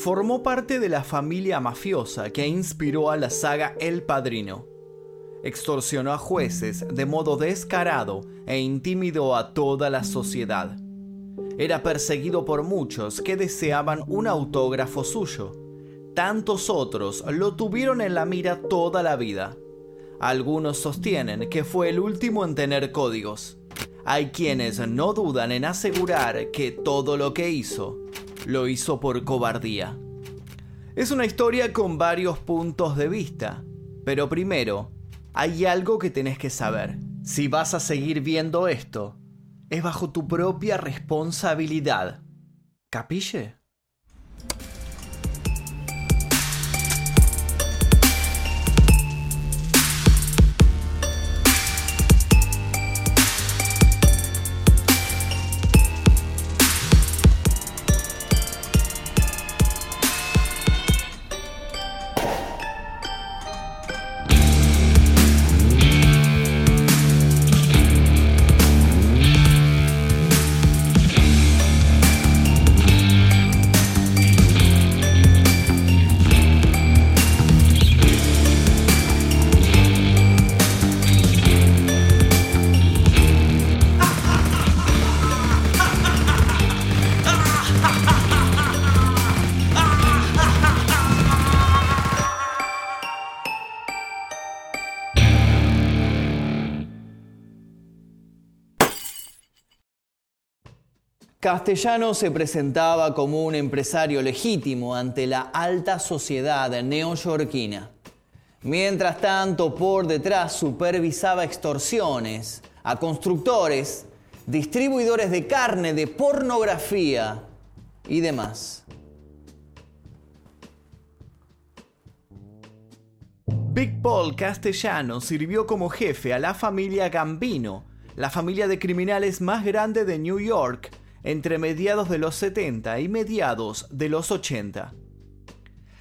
formó parte de la familia mafiosa que inspiró a la saga El Padrino. Extorsionó a jueces de modo descarado e intimidó a toda la sociedad. Era perseguido por muchos que deseaban un autógrafo suyo. Tantos otros lo tuvieron en la mira toda la vida. Algunos sostienen que fue el último en tener códigos. Hay quienes no dudan en asegurar que todo lo que hizo lo hizo por cobardía. Es una historia con varios puntos de vista, pero primero, hay algo que tenés que saber. Si vas a seguir viendo esto, es bajo tu propia responsabilidad. ¿Capille? Castellano se presentaba como un empresario legítimo ante la alta sociedad neoyorquina. Mientras tanto, por detrás supervisaba extorsiones a constructores, distribuidores de carne, de pornografía y demás. Big Paul Castellano sirvió como jefe a la familia Gambino, la familia de criminales más grande de New York entre mediados de los 70 y mediados de los 80.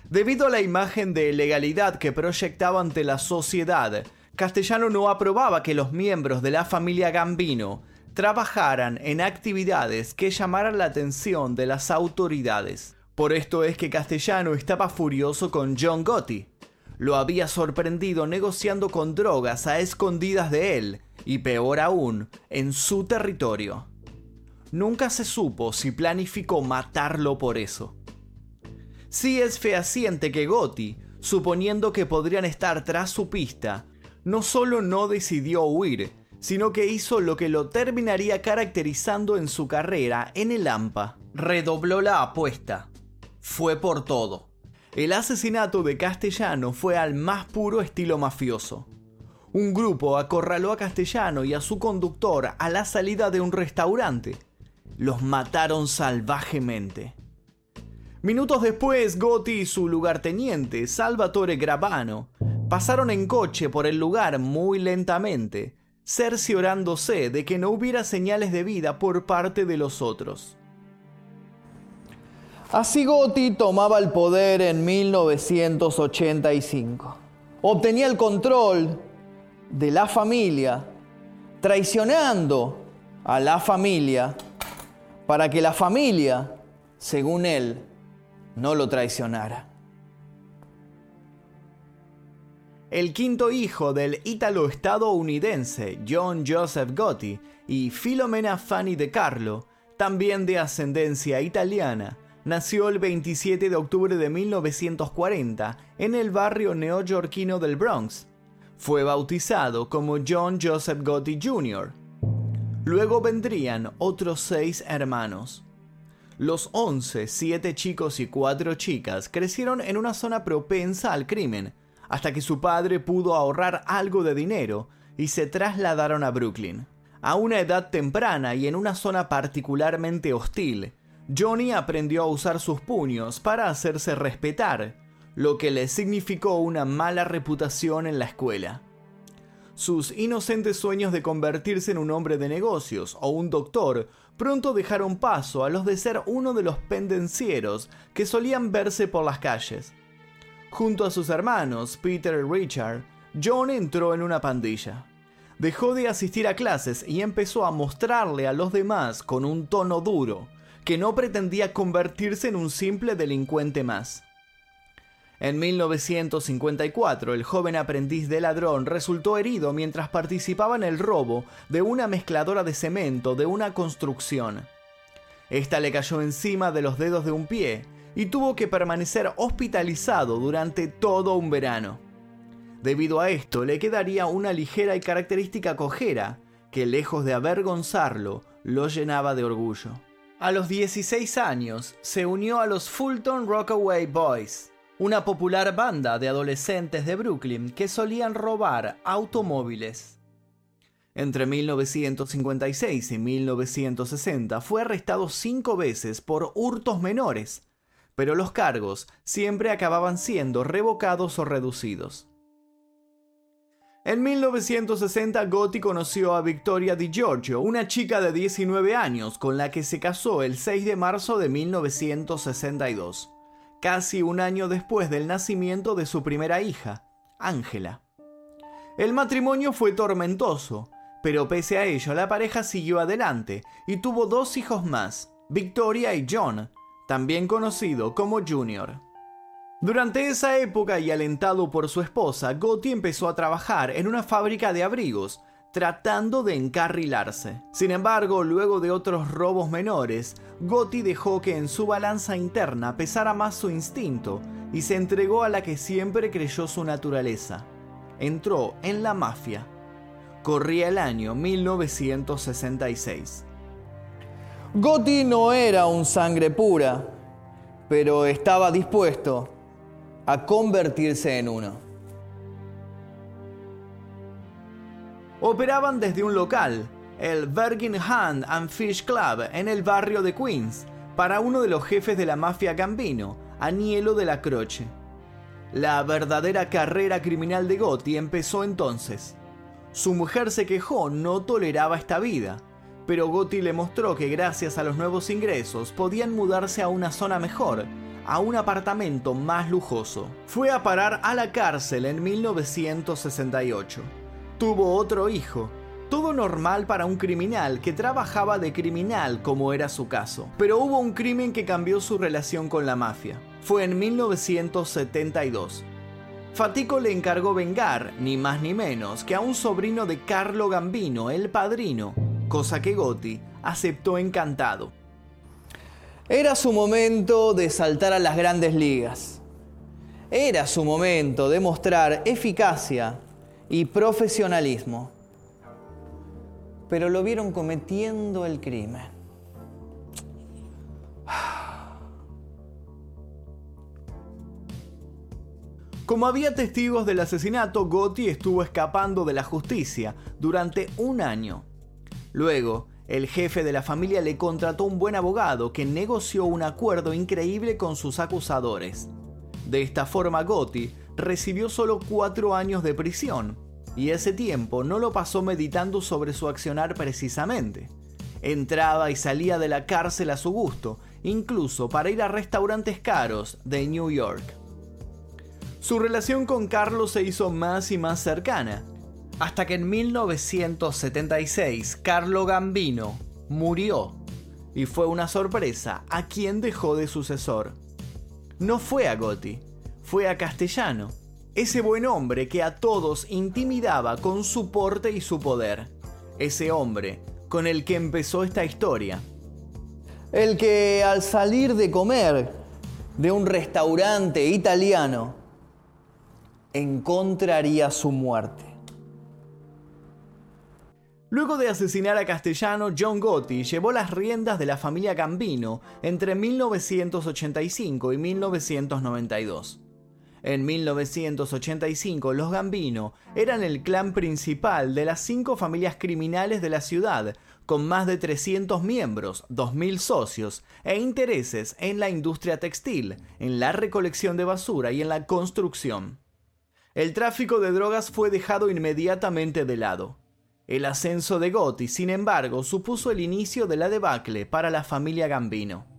Debido a la imagen de legalidad que proyectaba ante la sociedad, Castellano no aprobaba que los miembros de la familia Gambino trabajaran en actividades que llamaran la atención de las autoridades. Por esto es que Castellano estaba furioso con John Gotti. Lo había sorprendido negociando con drogas a escondidas de él, y peor aún, en su territorio. Nunca se supo si planificó matarlo por eso. Sí es fehaciente que Gotti, suponiendo que podrían estar tras su pista, no solo no decidió huir, sino que hizo lo que lo terminaría caracterizando en su carrera en el AMPA. Redobló la apuesta. Fue por todo. El asesinato de Castellano fue al más puro estilo mafioso. Un grupo acorraló a Castellano y a su conductor a la salida de un restaurante los mataron salvajemente. Minutos después, Gotti y su lugarteniente, Salvatore Gravano, pasaron en coche por el lugar muy lentamente, cerciorándose de que no hubiera señales de vida por parte de los otros. Así Gotti tomaba el poder en 1985. Obtenía el control de la familia, traicionando a la familia para que la familia, según él, no lo traicionara. El quinto hijo del ítalo-estadounidense John Joseph Gotti y Filomena Fanny de Carlo, también de ascendencia italiana, nació el 27 de octubre de 1940 en el barrio neoyorquino del Bronx. Fue bautizado como John Joseph Gotti Jr. Luego vendrían otros seis hermanos. Los once, siete chicos y cuatro chicas, crecieron en una zona propensa al crimen, hasta que su padre pudo ahorrar algo de dinero y se trasladaron a Brooklyn. A una edad temprana y en una zona particularmente hostil, Johnny aprendió a usar sus puños para hacerse respetar, lo que le significó una mala reputación en la escuela. Sus inocentes sueños de convertirse en un hombre de negocios o un doctor pronto dejaron paso a los de ser uno de los pendencieros que solían verse por las calles. Junto a sus hermanos, Peter y Richard, John entró en una pandilla. Dejó de asistir a clases y empezó a mostrarle a los demás con un tono duro que no pretendía convertirse en un simple delincuente más. En 1954, el joven aprendiz de ladrón resultó herido mientras participaba en el robo de una mezcladora de cemento de una construcción. Esta le cayó encima de los dedos de un pie y tuvo que permanecer hospitalizado durante todo un verano. Debido a esto, le quedaría una ligera y característica cojera que, lejos de avergonzarlo, lo llenaba de orgullo. A los 16 años, se unió a los Fulton Rockaway Boys, una popular banda de adolescentes de Brooklyn que solían robar automóviles. Entre 1956 y 1960 fue arrestado cinco veces por hurtos menores, pero los cargos siempre acababan siendo revocados o reducidos. En 1960 Gotti conoció a Victoria Di Giorgio, una chica de 19 años con la que se casó el 6 de marzo de 1962 casi un año después del nacimiento de su primera hija, Ángela. El matrimonio fue tormentoso, pero pese a ello la pareja siguió adelante y tuvo dos hijos más, Victoria y John, también conocido como Junior. Durante esa época y alentado por su esposa, Gotti empezó a trabajar en una fábrica de abrigos, tratando de encarrilarse. Sin embargo, luego de otros robos menores, Gotti dejó que en su balanza interna pesara más su instinto y se entregó a la que siempre creyó su naturaleza. Entró en la mafia. Corría el año 1966. Gotti no era un sangre pura, pero estaba dispuesto a convertirse en uno. Operaban desde un local, el Virgin Hand and Fish Club, en el barrio de Queens, para uno de los jefes de la mafia Gambino, Anielo de la Croce. La verdadera carrera criminal de Gotti empezó entonces. Su mujer se quejó, no toleraba esta vida, pero Gotti le mostró que gracias a los nuevos ingresos podían mudarse a una zona mejor, a un apartamento más lujoso. Fue a parar a la cárcel en 1968 Tuvo otro hijo. Todo normal para un criminal que trabajaba de criminal como era su caso. Pero hubo un crimen que cambió su relación con la mafia. Fue en 1972. Fatico le encargó vengar, ni más ni menos, que a un sobrino de Carlo Gambino, el padrino, cosa que Gotti aceptó encantado. Era su momento de saltar a las grandes ligas. Era su momento de mostrar eficacia y profesionalismo, pero lo vieron cometiendo el crimen. Como había testigos del asesinato, Gotti estuvo escapando de la justicia durante un año. Luego, el jefe de la familia le contrató un buen abogado que negoció un acuerdo increíble con sus acusadores. De esta forma, Gotti recibió solo cuatro años de prisión, y ese tiempo no lo pasó meditando sobre su accionar precisamente. Entraba y salía de la cárcel a su gusto, incluso para ir a restaurantes caros de New York. Su relación con Carlos se hizo más y más cercana, hasta que en 1976 Carlo Gambino murió y fue una sorpresa a quien dejó de sucesor. No fue a Gotti, fue a Castellano, ese buen hombre que a todos intimidaba con su porte y su poder. Ese hombre con el que empezó esta historia. El que al salir de comer de un restaurante italiano encontraría su muerte. Luego de asesinar a Castellano, John Gotti llevó las riendas de la familia Gambino entre 1985 y 1992. En 1985, los Gambino eran el clan principal de las cinco familias criminales de la ciudad, con más de 300 miembros, 2.000 socios e intereses en la industria textil, en la recolección de basura y en la construcción. El tráfico de drogas fue dejado inmediatamente de lado. El ascenso de Gotti, sin embargo, supuso el inicio de la debacle para la familia Gambino.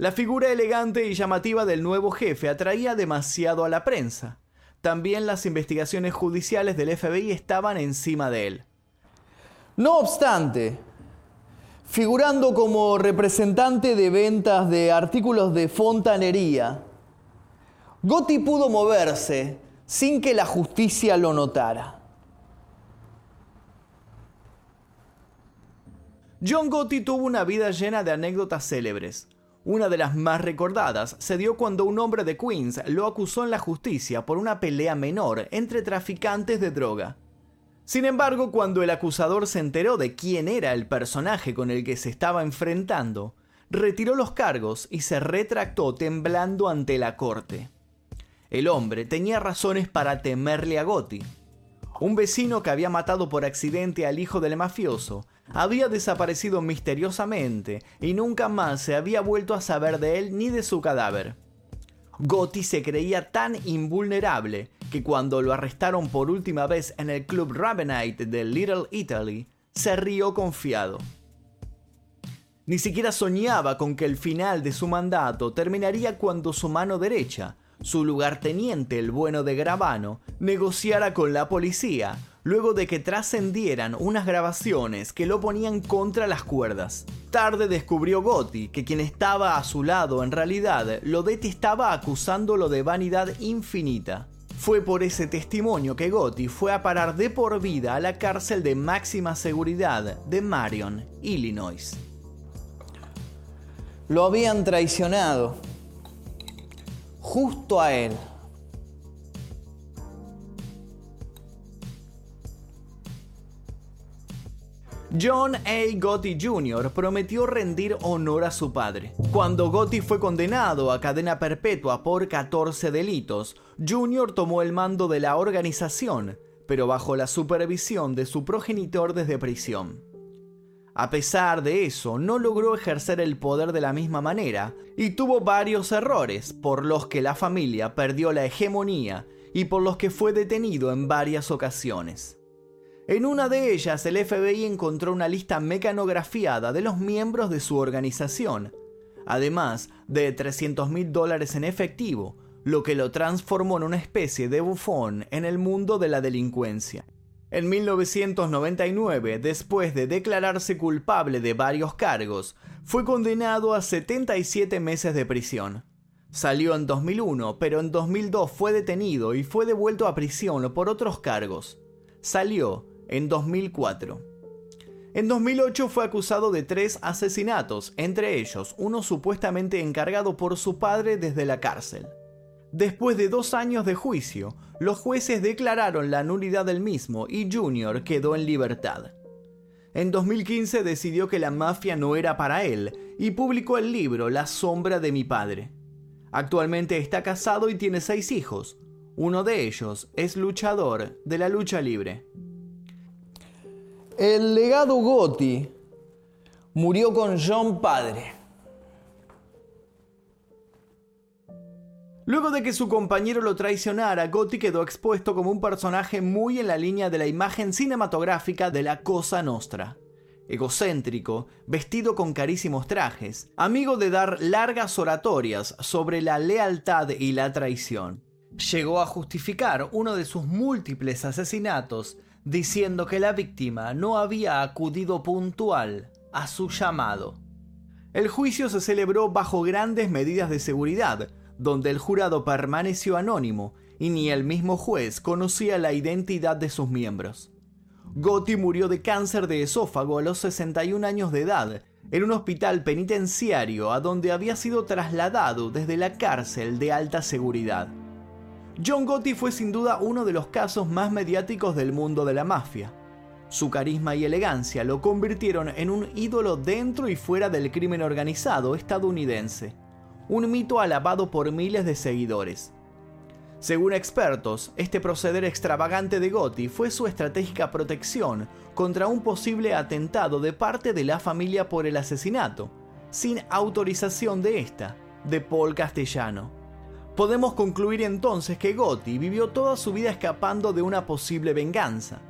La figura elegante y llamativa del nuevo jefe atraía demasiado a la prensa. También las investigaciones judiciales del FBI estaban encima de él. No obstante, figurando como representante de ventas de artículos de fontanería, Gotti pudo moverse sin que la justicia lo notara. John Gotti tuvo una vida llena de anécdotas célebres. Una de las más recordadas se dio cuando un hombre de Queens lo acusó en la justicia por una pelea menor entre traficantes de droga. Sin embargo, cuando el acusador se enteró de quién era el personaje con el que se estaba enfrentando, retiró los cargos y se retractó temblando ante la corte. El hombre tenía razones para temerle a Gotti. Un vecino que había matado por accidente al hijo del mafioso había desaparecido misteriosamente y nunca más se había vuelto a saber de él ni de su cadáver. Gotti se creía tan invulnerable que cuando lo arrestaron por última vez en el club Ravenite de Little Italy, se rió confiado. Ni siquiera soñaba con que el final de su mandato terminaría cuando su mano derecha, su lugarteniente el bueno de Gravano, negociara con la policía luego de que trascendieran unas grabaciones que lo ponían contra las cuerdas. Tarde descubrió Gotti que quien estaba a su lado en realidad lo detestaba acusándolo de vanidad infinita. Fue por ese testimonio que Gotti fue a parar de por vida a la cárcel de máxima seguridad de Marion, Illinois. Lo habían traicionado. Justo a él. John A. Gotti Jr. prometió rendir honor a su padre. Cuando Gotti fue condenado a cadena perpetua por 14 delitos, Jr. tomó el mando de la organización, pero bajo la supervisión de su progenitor desde prisión. A pesar de eso, no logró ejercer el poder de la misma manera y tuvo varios errores por los que la familia perdió la hegemonía y por los que fue detenido en varias ocasiones. En una de ellas, el FBI encontró una lista mecanografiada de los miembros de su organización, además de 300 mil dólares en efectivo, lo que lo transformó en una especie de bufón en el mundo de la delincuencia. En 1999, después de declararse culpable de varios cargos, fue condenado a 77 meses de prisión. Salió en 2001, pero en 2002 fue detenido y fue devuelto a prisión por otros cargos. Salió en 2004. En 2008 fue acusado de tres asesinatos, entre ellos uno supuestamente encargado por su padre desde la cárcel. Después de dos años de juicio, los jueces declararon la nulidad del mismo y Junior quedó en libertad. En 2015 decidió que la mafia no era para él y publicó el libro La sombra de mi padre. Actualmente está casado y tiene seis hijos. Uno de ellos es luchador de la lucha libre. El legado Gotti murió con John padre. Luego de que su compañero lo traicionara, Gotti quedó expuesto como un personaje muy en la línea de la imagen cinematográfica de la Cosa Nostra. Egocéntrico, vestido con carísimos trajes, amigo de dar largas oratorias sobre la lealtad y la traición. Llegó a justificar uno de sus múltiples asesinatos diciendo que la víctima no había acudido puntual a su llamado. El juicio se celebró bajo grandes medidas de seguridad, donde el jurado permaneció anónimo y ni el mismo juez conocía la identidad de sus miembros. Gotti murió de cáncer de esófago a los 61 años de edad en un hospital penitenciario a donde había sido trasladado desde la cárcel de alta seguridad. John Gotti fue sin duda uno de los casos más mediáticos del mundo de la mafia. Su carisma y elegancia lo convirtieron en un ídolo dentro y fuera del crimen organizado estadounidense, un mito alabado por miles de seguidores. Según expertos, este proceder extravagante de Gotti fue su estratégica protección contra un posible atentado de parte de la familia por el asesinato, sin autorización de esta, de Paul Castellano. Podemos concluir entonces que Gotti vivió toda su vida escapando de una posible venganza.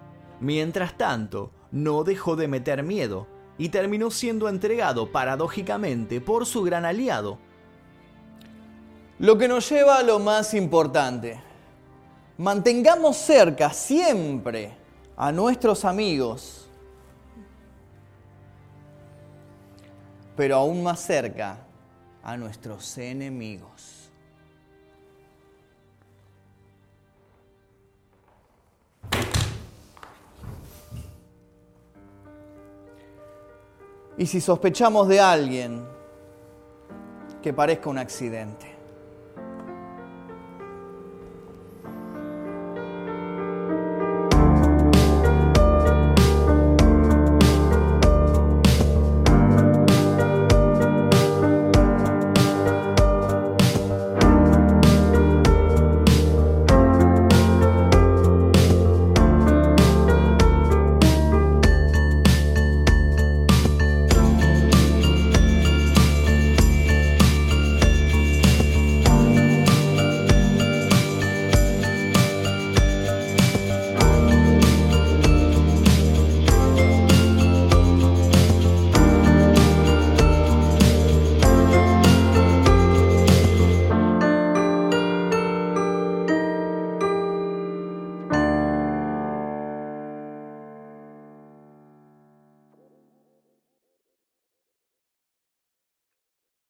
Mientras tanto, no dejó de meter miedo y terminó siendo entregado paradójicamente por su gran aliado. Lo que nos lleva a lo más importante. Mantengamos cerca siempre a nuestros amigos. pero aún más cerca a nuestros enemigos. Y si sospechamos de alguien que parezca un accidente,